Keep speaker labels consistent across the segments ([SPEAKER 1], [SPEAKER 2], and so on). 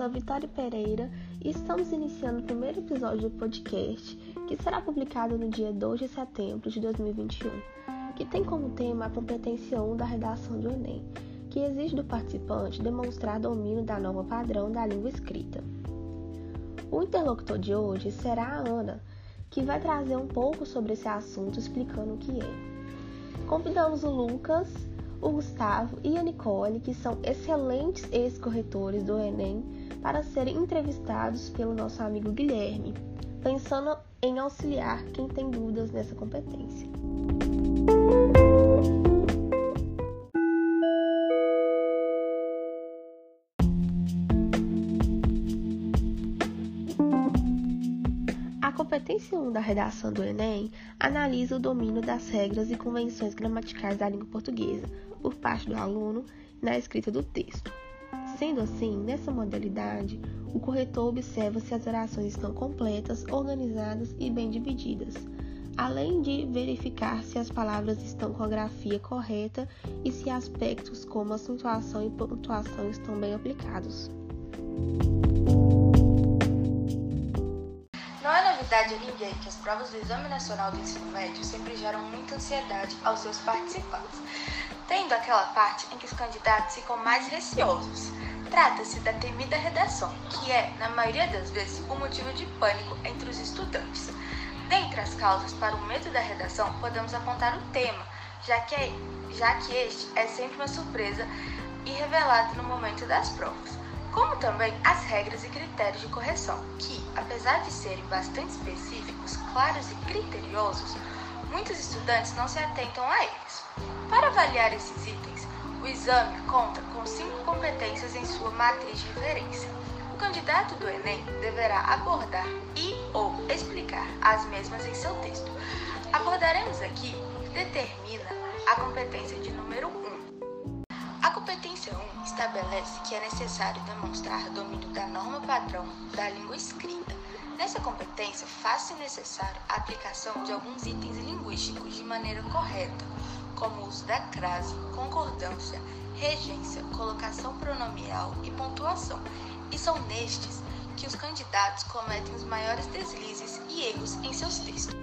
[SPEAKER 1] sou a Vitória Pereira e estamos iniciando o primeiro episódio do podcast, que será publicado no dia 2 de setembro de 2021, que tem como tema a competência 1 da redação do Enem, que exige do participante demonstrar domínio da norma padrão da língua escrita. O interlocutor de hoje será a Ana, que vai trazer um pouco sobre esse assunto explicando o que é. Convidamos o Lucas o Gustavo e a Nicole, que são excelentes ex-corretores do Enem, para serem entrevistados pelo nosso amigo Guilherme, pensando em auxiliar quem tem dúvidas nessa competência. A competência 1 da redação do Enem analisa o domínio das regras e convenções gramaticais da língua portuguesa por parte do aluno na escrita do texto. Sendo assim, nessa modalidade, o corretor observa se as orações estão completas, organizadas e bem divididas, além de verificar se as palavras estão com a grafia correta e se aspectos como acentuação e pontuação estão bem aplicados.
[SPEAKER 2] novidade a ninguém que as provas do Exame Nacional do Ensino Médio sempre geram muita ansiedade aos seus participantes, tendo aquela parte em que os candidatos ficam mais receosos. Trata-se da temida redação, que é, na maioria das vezes, o um motivo de pânico entre os estudantes. Dentre as causas para o medo da redação, podemos apontar o tema, já que, é, já que este é sempre uma surpresa e revelado no momento das provas como também as regras e critérios de correção, que, apesar de serem bastante específicos, claros e criteriosos, muitos estudantes não se atentam a eles. Para avaliar esses itens, o exame conta com cinco competências em sua matriz de referência. O candidato do Enem deverá abordar e ou explicar as mesmas em seu texto. Abordaremos aqui o que determina a competência de número 1, a competência 1 estabelece que é necessário demonstrar domínio da norma padrão da língua escrita. Nessa competência, faz-se necessário a aplicação de alguns itens linguísticos de maneira correta, como o uso da crase, concordância, regência, colocação pronomial e pontuação. E são nestes que os candidatos cometem os maiores deslizes e erros em seus textos.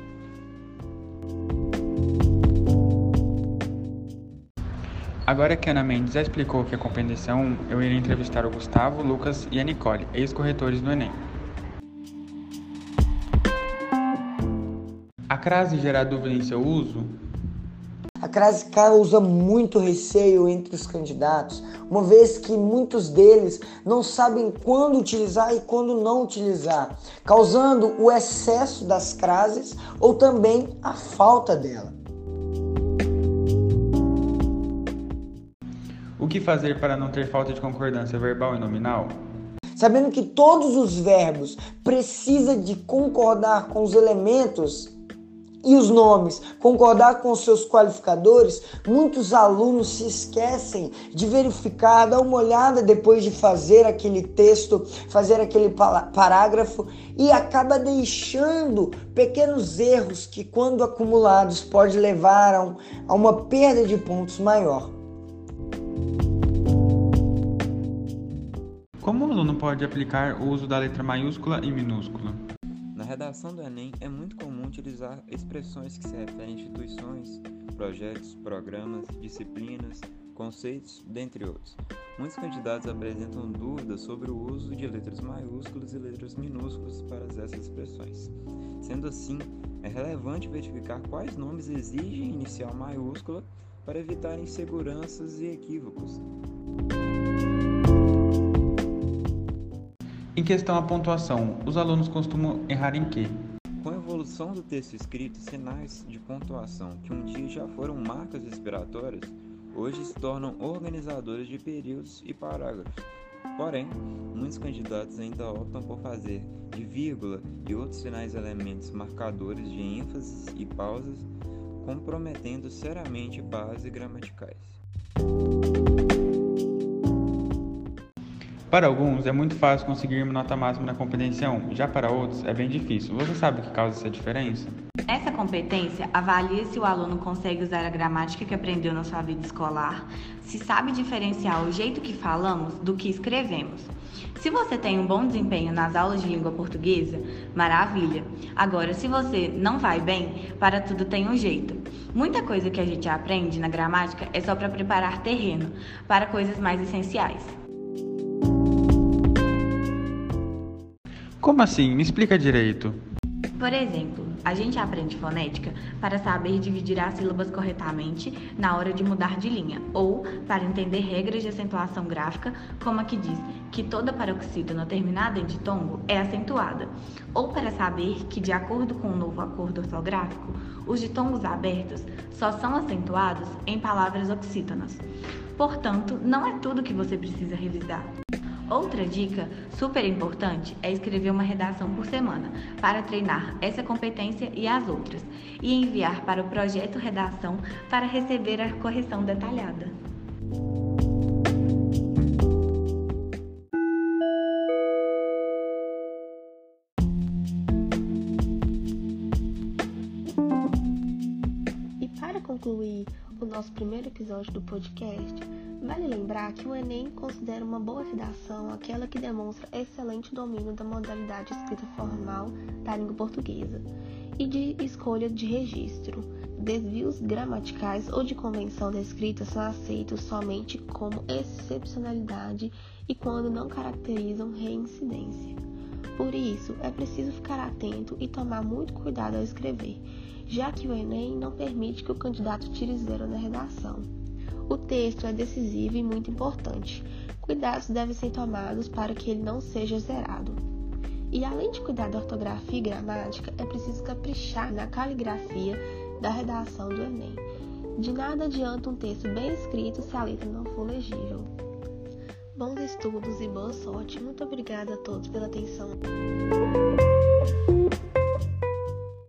[SPEAKER 3] Agora que Ana Mendes já explicou o que é 1, eu irei entrevistar o Gustavo, Lucas e a Nicole, ex-corretores do Enem. A crase gera dúvida em seu uso?
[SPEAKER 4] A crase causa muito receio entre os candidatos, uma vez que muitos deles não sabem quando utilizar e quando não utilizar, causando o excesso das crases ou também a falta dela.
[SPEAKER 3] O que fazer para não ter falta de concordância verbal e nominal?
[SPEAKER 4] Sabendo que todos os verbos precisam de concordar com os elementos e os nomes, concordar com seus qualificadores, muitos alunos se esquecem de verificar, dar uma olhada depois de fazer aquele texto, fazer aquele parágrafo e acaba deixando pequenos erros que, quando acumulados, pode levar a uma perda de pontos maior.
[SPEAKER 3] Como o aluno pode aplicar o uso da letra maiúscula e minúscula?
[SPEAKER 5] Redação do Enem é muito comum utilizar expressões que se referem a instituições, projetos, programas, disciplinas, conceitos, dentre outros. Muitos candidatos apresentam dúvidas sobre o uso de letras maiúsculas e letras minúsculas para essas expressões. Sendo assim, é relevante verificar quais nomes exigem inicial maiúscula para evitar inseguranças e equívocos.
[SPEAKER 3] Em questão à pontuação, os alunos costumam errar em quê?
[SPEAKER 5] Com a evolução do texto escrito, sinais de pontuação que um dia já foram marcas respiratórias, hoje se tornam organizadores de períodos e parágrafos. Porém, muitos candidatos ainda optam por fazer de vírgula e outros sinais elementos marcadores de ênfases e pausas, comprometendo seriamente bases gramaticais.
[SPEAKER 3] Para alguns é muito fácil conseguir uma nota máxima na competência 1, já para outros é bem difícil. Você sabe o que causa essa diferença?
[SPEAKER 6] Essa competência avalia se o aluno consegue usar a gramática que aprendeu na sua vida escolar, se sabe diferenciar o jeito que falamos do que escrevemos. Se você tem um bom desempenho nas aulas de língua portuguesa, maravilha. Agora, se você não vai bem, para tudo tem um jeito. Muita coisa que a gente aprende na gramática é só para preparar terreno para coisas mais essenciais.
[SPEAKER 3] Como assim? Me explica direito.
[SPEAKER 6] Por exemplo, a gente aprende fonética para saber dividir as sílabas corretamente na hora de mudar de linha, ou para entender regras de acentuação gráfica, como a que diz que toda paroxítona terminada em ditongo é acentuada, ou para saber que, de acordo com o novo acordo ortográfico, os ditongos abertos só são acentuados em palavras oxítonas. Portanto, não é tudo que você precisa revisar. Outra dica super importante é escrever uma redação por semana para treinar essa competência e as outras, e enviar para o projeto Redação para receber a correção detalhada.
[SPEAKER 1] E para concluir o nosso primeiro episódio do podcast, vale lembrar que o Enem considera uma boa redação aquela que demonstra excelente domínio da modalidade escrita formal da língua portuguesa e de escolha de registro. Desvios gramaticais ou de convenção da escrita são aceitos somente como excepcionalidade e quando não caracterizam reincidência. Por isso, é preciso ficar atento e tomar muito cuidado ao escrever já que o Enem não permite que o candidato tire zero na redação. O texto é decisivo e muito importante. Cuidados devem ser tomados para que ele não seja zerado. E além de cuidar da ortografia e gramática, é preciso caprichar na caligrafia da redação do Enem. De nada adianta um texto bem escrito se a letra não for legível. Bons estudos e boa sorte. Muito obrigada a todos pela atenção.